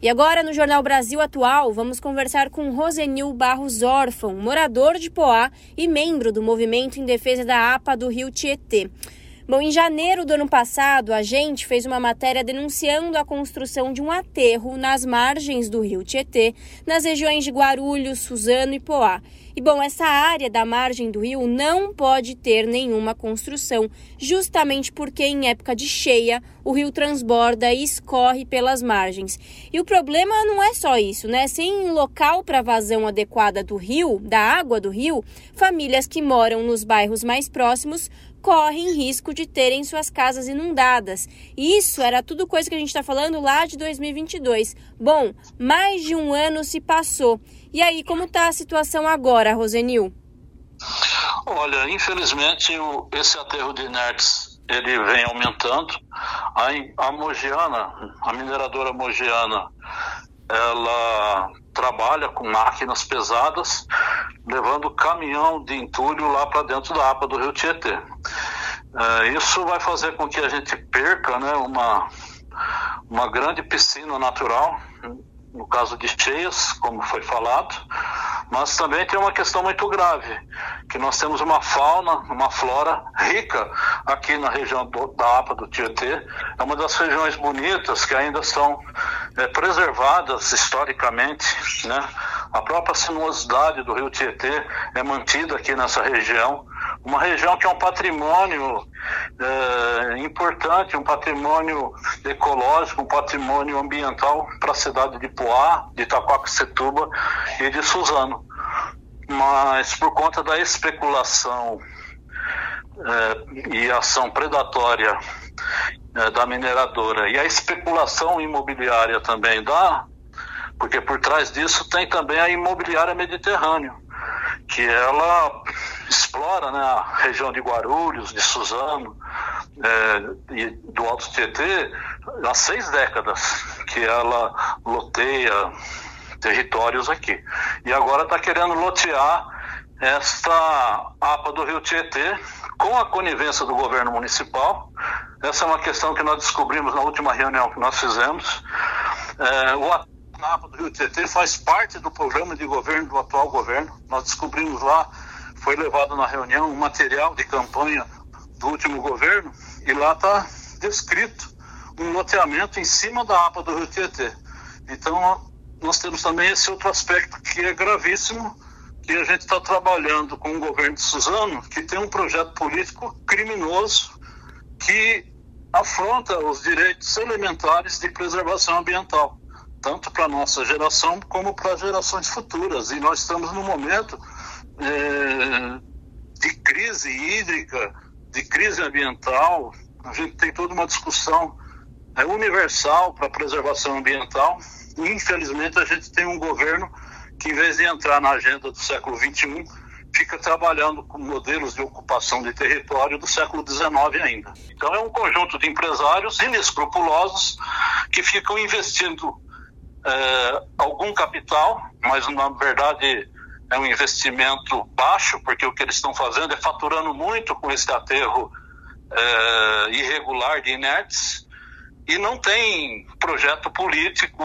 E agora, no Jornal Brasil Atual, vamos conversar com Rosenil Barros Órfão, morador de Poá e membro do movimento em defesa da APA do Rio Tietê. Bom, em janeiro do ano passado, a gente fez uma matéria denunciando a construção de um aterro nas margens do rio Tietê, nas regiões de Guarulhos, Suzano e Poá. E bom, essa área da margem do rio não pode ter nenhuma construção, justamente porque em época de cheia o rio transborda e escorre pelas margens. E o problema não é só isso, né? Sem local para vazão adequada do rio, da água do rio, famílias que moram nos bairros mais próximos correm risco de terem suas casas inundadas. Isso era tudo coisa que a gente está falando lá de 2022. Bom, mais de um ano se passou. E aí, como está a situação agora, Rosenil? Olha, infelizmente esse aterro de inertes ele vem aumentando. A, a Mogiana, a mineradora Mogiana, ela trabalha com máquinas pesadas, levando caminhão de entulho lá para dentro da APA do Rio Tietê. É, isso vai fazer com que a gente perca né, uma, uma grande piscina natural, no caso de cheias, como foi falado, mas também tem uma questão muito grave, que nós temos uma fauna, uma flora rica aqui na região do, da APA do Tietê. É uma das regiões bonitas que ainda são é, preservadas historicamente, né? A própria sinuosidade do rio Tietê é mantida aqui nessa região, uma região que é um patrimônio é, importante, um patrimônio ecológico, um patrimônio ambiental para a cidade de Poá, de Itacoaxetuba e de Suzano. Mas por conta da especulação é, e ação predatória é, da mineradora e a especulação imobiliária também dá, porque por trás disso tem também a imobiliária Mediterrâneo, que ela explora né, a região de Guarulhos, de Suzano é, e do Alto Tietê há seis décadas que ela loteia territórios aqui. E agora está querendo lotear esta APA do Rio Tietê com a conivência do governo municipal. Essa é uma questão que nós descobrimos na última reunião que nós fizemos. É, o APA do Rio Tietê faz parte do programa de governo do atual governo. Nós descobrimos lá, foi levado na reunião um material de campanha do último governo e lá está descrito um loteamento em cima da APA do Rio Tietê. Então, nós temos também esse outro aspecto que é gravíssimo, que a gente está trabalhando com o governo de Suzano, que tem um projeto político criminoso que afronta os direitos elementares de preservação ambiental, tanto para nossa geração como para gerações futuras. E nós estamos num momento é, de crise hídrica, de crise ambiental. A gente tem toda uma discussão é, universal para preservação ambiental. E, infelizmente, a gente tem um governo que, em vez de entrar na agenda do século XXI, fica trabalhando com modelos de ocupação de território do século XIX ainda. Então é um conjunto de empresários inescrupulosos que ficam investindo é, algum capital, mas na verdade é um investimento baixo, porque o que eles estão fazendo é faturando muito com esse aterro é, irregular de inertes e não tem projeto político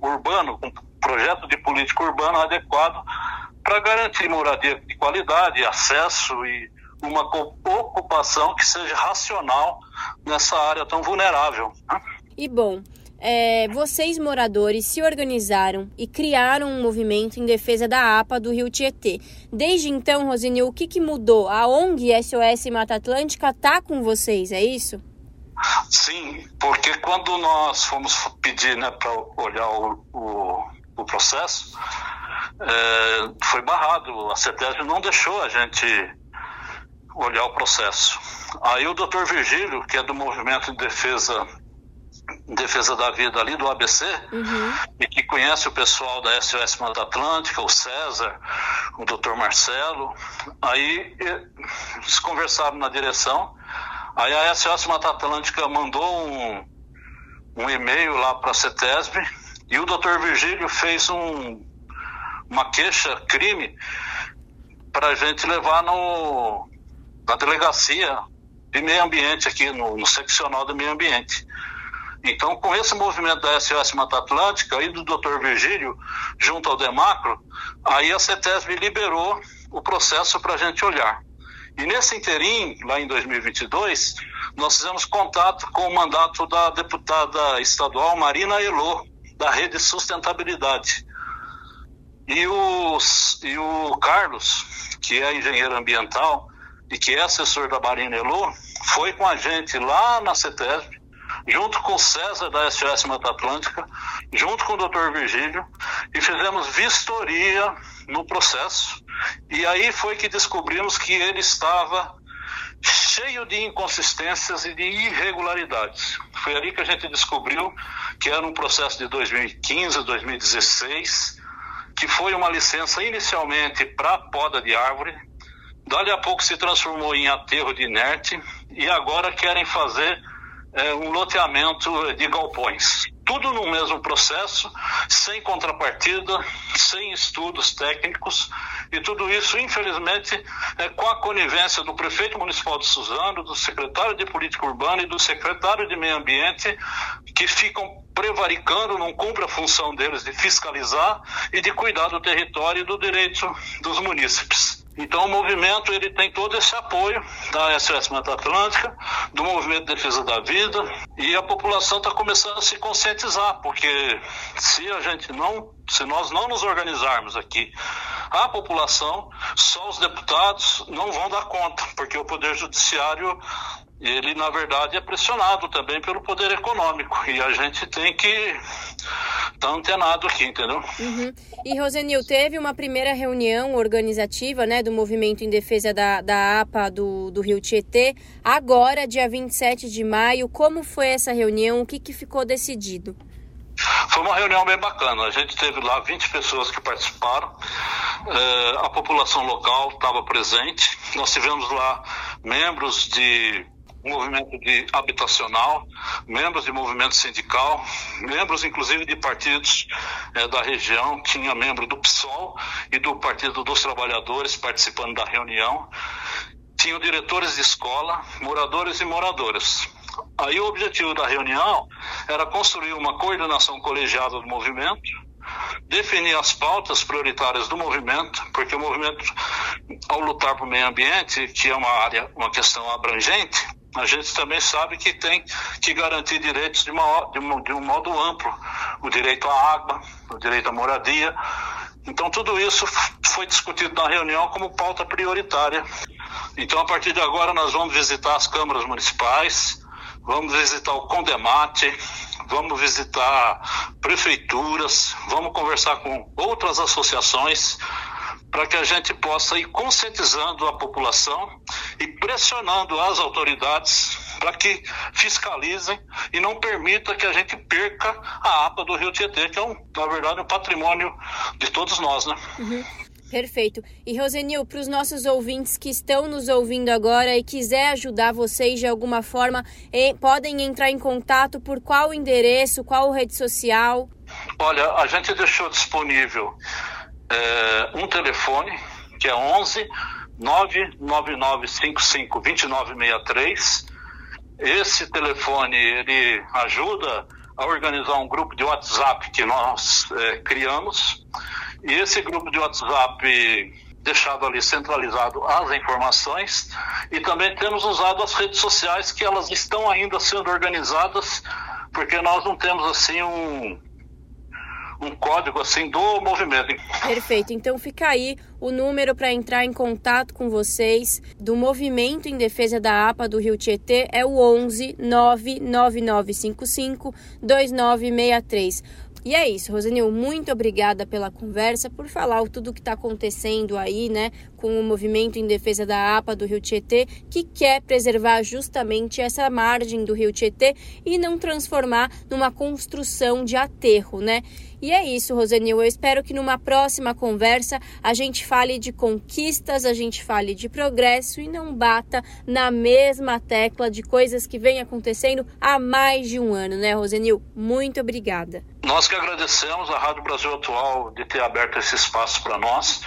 urbano, projeto de político urbano adequado para garantir moradia de qualidade, acesso e uma ocupação que seja racional nessa área tão vulnerável. Né? E bom, é, vocês moradores se organizaram e criaram um movimento em defesa da APA do Rio Tietê. Desde então, Rosinil, o que, que mudou? A ONG SOS Mata Atlântica está com vocês, é isso? Sim, porque quando nós fomos pedir né, para olhar o, o, o processo, é, foi barrado. A CETESB não deixou a gente olhar o processo. Aí o doutor Virgílio, que é do Movimento de Defesa, Defesa da Vida ali do ABC, uhum. e que conhece o pessoal da SOS Mata Atlântica, o César, o doutor Marcelo, aí eles conversaram na direção, aí a SOS Mata Atlântica mandou um, um e-mail lá para a CETESB, e o doutor Virgílio fez um uma queixa, crime, para a gente levar no, na delegacia de meio ambiente aqui, no, no seccional do meio ambiente. Então, com esse movimento da SOS Mata Atlântica e do Dr. Virgílio, junto ao Demacro, aí a CETESB liberou o processo para a gente olhar. E nesse interim, lá em 2022, nós fizemos contato com o mandato da deputada estadual Marina Elô, da Rede Sustentabilidade. E o, e o Carlos, que é engenheiro ambiental e que é assessor da Marina Elô, foi com a gente lá na CETESB, junto com o César da SOS Mata Atlântica, junto com o Dr. Virgílio, e fizemos vistoria no processo. E aí foi que descobrimos que ele estava cheio de inconsistências e de irregularidades. Foi ali que a gente descobriu que era um processo de 2015, 2016, que foi uma licença inicialmente para poda de árvore, dali a pouco se transformou em aterro de inerte e agora querem fazer é, um loteamento de galpões. Tudo no mesmo processo, sem contrapartida, sem estudos técnicos, e tudo isso, infelizmente, é com a conivência do prefeito municipal de Suzano, do secretário de Política Urbana e do secretário de Meio Ambiente, que ficam prevaricando, não cumprem a função deles de fiscalizar e de cuidar do território e do direito dos munícipes. Então o movimento ele tem todo esse apoio da SOS Mata Atlântica, do Movimento de Defesa da Vida, e a população está começando a se conscientizar, porque se a gente não, se nós não nos organizarmos aqui, a população, só os deputados não vão dar conta, porque o Poder Judiciário ele na verdade é pressionado também pelo poder econômico e a gente tem que estar tá antenado aqui, entendeu? Uhum. E Rosenil, teve uma primeira reunião organizativa né, do movimento em defesa da, da APA do, do Rio Tietê, agora, dia 27 de maio. Como foi essa reunião? O que, que ficou decidido? Foi uma reunião bem bacana. A gente teve lá 20 pessoas que participaram. É, a população local estava presente. Nós tivemos lá membros de movimento de habitacional, membros de movimento sindical, membros inclusive de partidos é, da região, tinha membro do PSOL e do Partido dos Trabalhadores participando da reunião, tinham diretores de escola, moradores e moradoras. Aí o objetivo da reunião era construir uma coordenação colegiada do movimento, definir as pautas prioritárias do movimento, porque o movimento, ao lutar por meio ambiente, que é uma área, uma questão abrangente, a gente também sabe que tem que garantir direitos de, uma, de, um, de um modo amplo. O direito à água, o direito à moradia. Então, tudo isso foi discutido na reunião como pauta prioritária. Então, a partir de agora, nós vamos visitar as câmaras municipais, vamos visitar o Condemate, vamos visitar prefeituras, vamos conversar com outras associações para que a gente possa ir conscientizando a população e pressionando as autoridades para que fiscalizem e não permita que a gente perca a APA do Rio Tietê, que é, um, na verdade, um patrimônio de todos nós, né? Uhum. Perfeito. E Rosenil, para os nossos ouvintes que estão nos ouvindo agora e quiser ajudar vocês de alguma forma, podem entrar em contato por qual endereço, qual rede social? Olha, a gente deixou disponível é, um telefone, que é 11 99955 2963. Esse telefone ele ajuda a organizar um grupo de WhatsApp que nós é, criamos. E esse grupo de WhatsApp deixado ali centralizado as informações e também temos usado as redes sociais que elas estão ainda sendo organizadas porque nós não temos assim um um código assim do movimento. Perfeito. Então fica aí o número para entrar em contato com vocês do movimento em defesa da APA do Rio Tietê é o 11 99955 2963. E é isso, Rosanil, muito obrigada pela conversa, por falar tudo o que está acontecendo aí, né, com o movimento em defesa da APA do Rio Tietê, que quer preservar justamente essa margem do Rio Tietê e não transformar numa construção de aterro, né? E é isso, Rosanil. Eu espero que numa próxima conversa a gente fale de conquistas, a gente fale de progresso e não bata na mesma tecla de coisas que vem acontecendo há mais de um ano, né, Rosanil? Muito obrigada. Nós que agradecemos a Rádio Brasil Atual de ter aberto esse espaço para nós